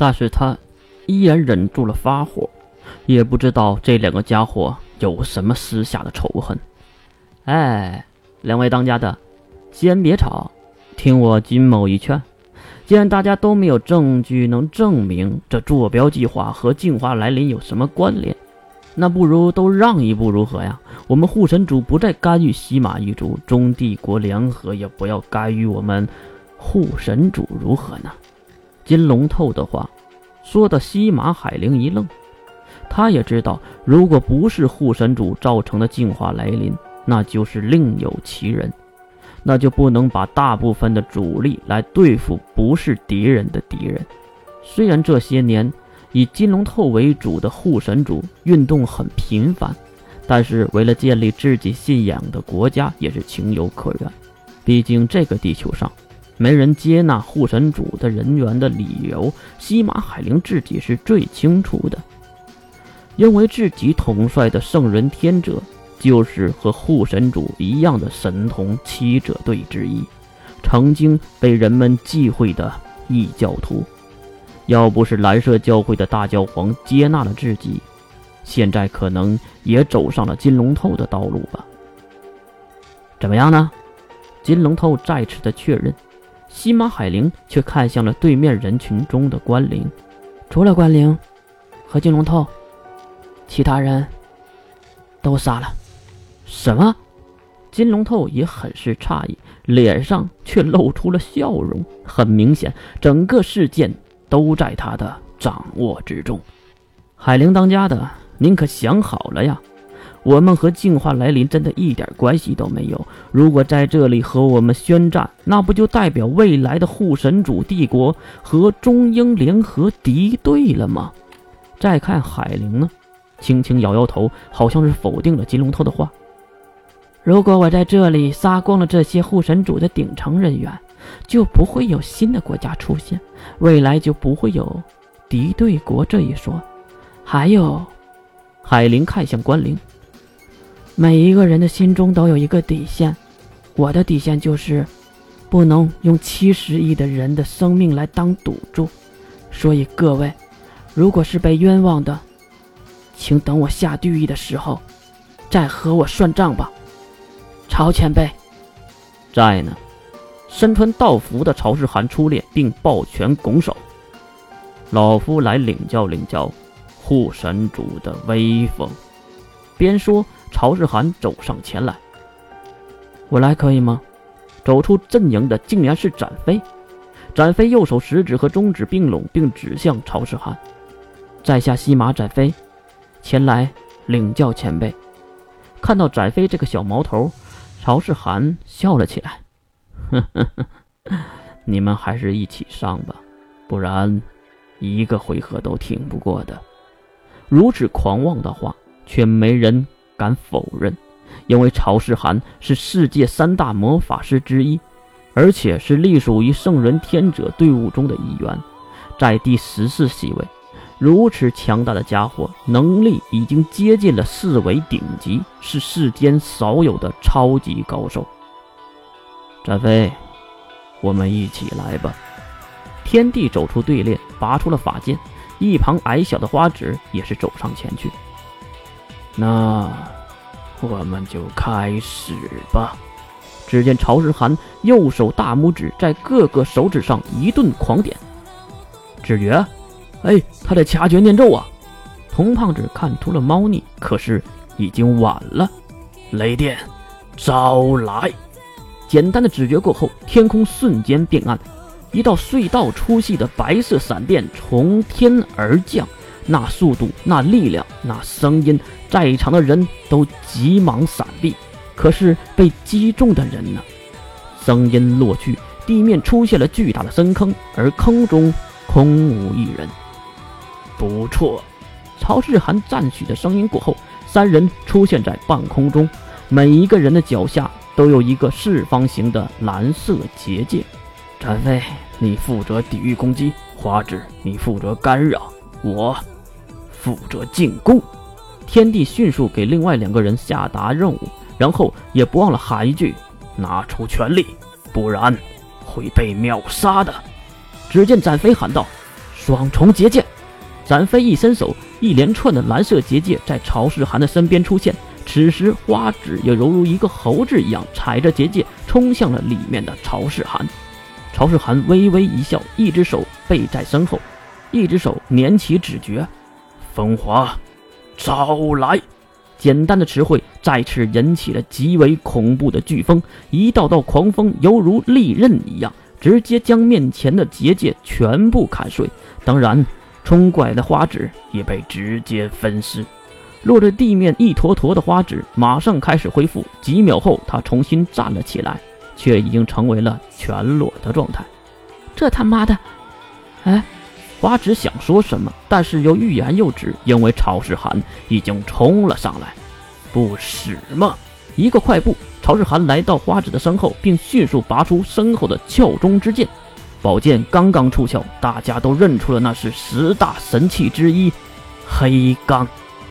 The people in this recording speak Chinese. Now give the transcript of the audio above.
但是他依然忍住了发火，也不知道这两个家伙有什么私下的仇恨。哎，两位当家的，先别吵，听我金某一劝。既然大家都没有证据能证明这坐标计划和净化来临有什么关联，那不如都让一步如何呀？我们护神主不再干预西马一族，中帝国联合也不要干预我们护神主，如何呢？金龙透的话说的西马海灵一愣，他也知道，如果不是护神主造成的净化来临，那就是另有其人。那就不能把大部分的主力来对付不是敌人的敌人。虽然这些年以金龙透为主的护神主运动很频繁，但是为了建立自己信仰的国家也是情有可原。毕竟这个地球上没人接纳护神主的人员的理由，西马海灵自己是最清楚的。因为自己统帅的圣人天者。就是和护神主一样的神童七者队之一，曾经被人们忌讳的异教徒，要不是蓝色教会的大教皇接纳了自己，现在可能也走上了金龙透的道路吧。怎么样呢？金龙透再次的确认，西马海灵却看向了对面人群中的关灵，除了关灵和金龙透，其他人都杀了。什么？金龙透也很是诧异，脸上却露出了笑容。很明显，整个事件都在他的掌握之中。海灵当家的，您可想好了呀？我们和净化来临真的一点关系都没有。如果在这里和我们宣战，那不就代表未来的护神主帝国和中英联合敌对了吗？再看海灵呢，轻轻摇摇头，好像是否定了金龙头的话。如果我在这里杀光了这些护神主的顶层人员，就不会有新的国家出现，未来就不会有敌对国这一说。还有，海灵看向关灵，每一个人的心中都有一个底线，我的底线就是不能用七十亿的人的生命来当赌注。所以各位，如果是被冤枉的，请等我下地狱的时候再和我算账吧。曹前辈，在呢。身穿道服的曹世涵出列，并抱拳拱手：“老夫来领教领教护神主的威风。”边说，曹世涵走上前来：“我来可以吗？”走出阵营的竟然是展飞。展飞右手食指和中指并拢，并指向曹世涵：“在下西马展飞，前来领教前辈。”看到展飞这个小毛头。曹世涵笑了起来，呵呵呵，你们还是一起上吧，不然一个回合都挺不过的。如此狂妄的话，却没人敢否认，因为曹世涵是世界三大魔法师之一，而且是隶属于圣人天者队伍中的一员，在第十四席位。如此强大的家伙，能力已经接近了四维顶级，是世间少有的超级高手。展飞，我们一起来吧。天帝走出队列，拔出了法剑，一旁矮小的花指也是走上前去。那我们就开始吧。只见曹世涵右手大拇指在各个手指上一顿狂点，指诀。哎，他在掐诀念咒啊！童胖子看出了猫腻，可是已经晚了。雷电，招来！简单的指诀过后，天空瞬间变暗，一道隧道粗细的白色闪电从天而降，那速度、那力量、那声音，在场的人都急忙闪避。可是被击中的人呢？声音落去，地面出现了巨大的深坑，而坑中空无一人。不错，曹世涵赞许的声音过后，三人出现在半空中，每一个人的脚下都有一个四方形的蓝色结界。展飞，你负责抵御攻击；花枝，你负责干扰；我负责进攻。天帝迅速给另外两个人下达任务，然后也不忘了喊一句：“拿出全力，不然会被秒杀的。”只见展飞喊道。双重结界。展飞一伸手，一连串的蓝色结界在曹世涵的身边出现。此时，花纸也犹如一个猴子一样，踩着结界冲向了里面的曹世涵。曹世涵微微一笑，一只手背在身后，一只手捻起指诀：“风华，招来！”简单的词汇再次引起了极为恐怖的飓风，一道道狂风犹如利刃一样，直接将面前的结界全部砍碎。当然，冲过来的花纸也被直接分尸，落在地面一坨坨的花纸马上开始恢复。几秒后，他重新站了起来，却已经成为了全裸的状态。这他妈的！哎。花纸想说什么，但是又欲言又止，因为曹世涵已经冲了上来。不使吗？一个快步，曹世涵来到花纸的身后，并迅速拔出身后的鞘中之剑。宝剑刚刚出鞘，大家都认出了那是十大神器之一——黑钢。